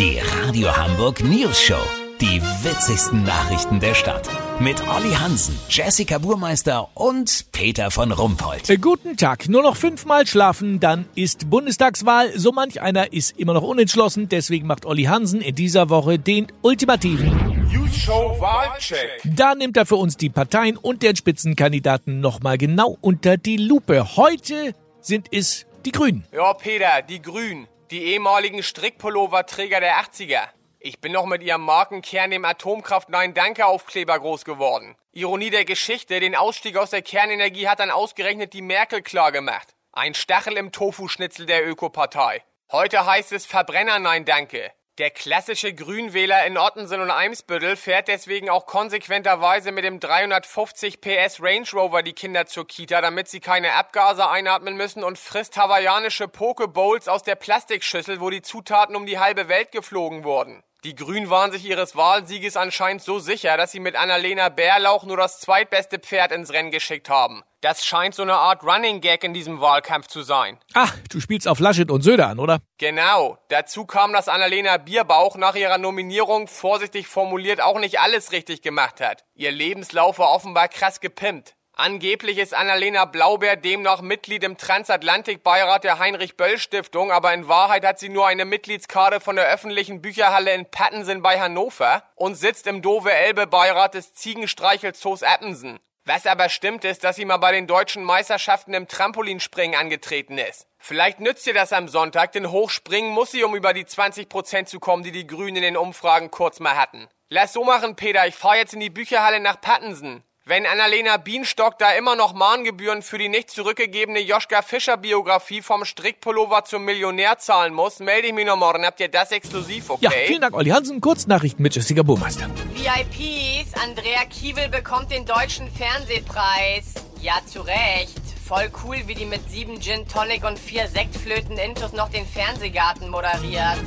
Die Radio Hamburg News Show. Die witzigsten Nachrichten der Stadt. Mit Olli Hansen, Jessica Burmeister und Peter von Rumpold. Äh, Guten Tag. Nur noch fünfmal schlafen, dann ist Bundestagswahl. So manch einer ist immer noch unentschlossen. Deswegen macht Olli Hansen in dieser Woche den ultimativen. News Show Wahlcheck. Da nimmt er für uns die Parteien und den Spitzenkandidaten nochmal genau unter die Lupe. Heute sind es die Grünen. Ja, Peter, die Grünen. Die ehemaligen Strickpullover-Träger der 80er. Ich bin noch mit ihrem Markenkern, dem Atomkraft-Nein-Danke-Aufkleber groß geworden. Ironie der Geschichte, den Ausstieg aus der Kernenergie hat dann ausgerechnet die Merkel klar gemacht. Ein Stachel im Tofu-Schnitzel der Ökopartei. Heute heißt es Verbrenner Nein Danke. Der klassische Grünwähler in Ottensen und Eimsbüttel fährt deswegen auch konsequenterweise mit dem 350 PS Range Rover die Kinder zur Kita, damit sie keine Abgase einatmen müssen und frisst hawaiianische Pokebowls aus der Plastikschüssel, wo die Zutaten um die halbe Welt geflogen wurden. Die Grünen waren sich ihres Wahlsieges anscheinend so sicher, dass sie mit Annalena Bärlauch nur das zweitbeste Pferd ins Rennen geschickt haben. Das scheint so eine Art Running Gag in diesem Wahlkampf zu sein. Ach, du spielst auf Laschet und Söder an, oder? Genau. Dazu kam, dass Annalena Bierbauch nach ihrer Nominierung vorsichtig formuliert auch nicht alles richtig gemacht hat. Ihr Lebenslauf war offenbar krass gepimpt. Angeblich ist Annalena Blaubeer demnach Mitglied im Transatlantikbeirat der Heinrich-Böll-Stiftung, aber in Wahrheit hat sie nur eine Mitgliedskarte von der öffentlichen Bücherhalle in Pattensen bei Hannover und sitzt im Dove-Elbe-Beirat des Ziegenstreichelzoos Appensen. Was aber stimmt ist, dass sie mal bei den deutschen Meisterschaften im Trampolinspringen angetreten ist. Vielleicht nützt ihr das am Sonntag, denn hochspringen muss sie, um über die 20% zu kommen, die die Grünen in den Umfragen kurz mal hatten. Lass so machen, Peter, ich fahr jetzt in die Bücherhalle nach Pattensen. Wenn Annalena Bienstock da immer noch Mahngebühren für die nicht zurückgegebene Joschka Fischer Biografie vom Strickpullover zum Millionär zahlen muss, melde ich mich noch morgen. Habt ihr das exklusiv, okay? Ja, vielen Dank, Olli Hansen. Kurznachrichten mit Jessica Burmeister. VIPs, Andrea Kiewel bekommt den deutschen Fernsehpreis. Ja, zu Recht. Voll cool, wie die mit sieben Gin Tonic und vier Sektflöten Intus noch den Fernsehgarten moderiert.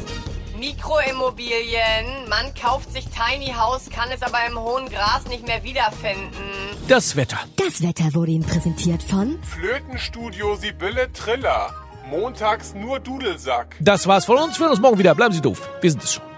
Mikroimmobilien. Man kauft sich Tiny House, kann es aber im hohen Gras nicht mehr wiederfinden. Das Wetter. Das Wetter wurde Ihnen präsentiert von Flötenstudio Sibylle Triller. Montags nur Dudelsack. Das war's von uns. Wir hören uns morgen wieder. Bleiben Sie doof. Wir sind es schon.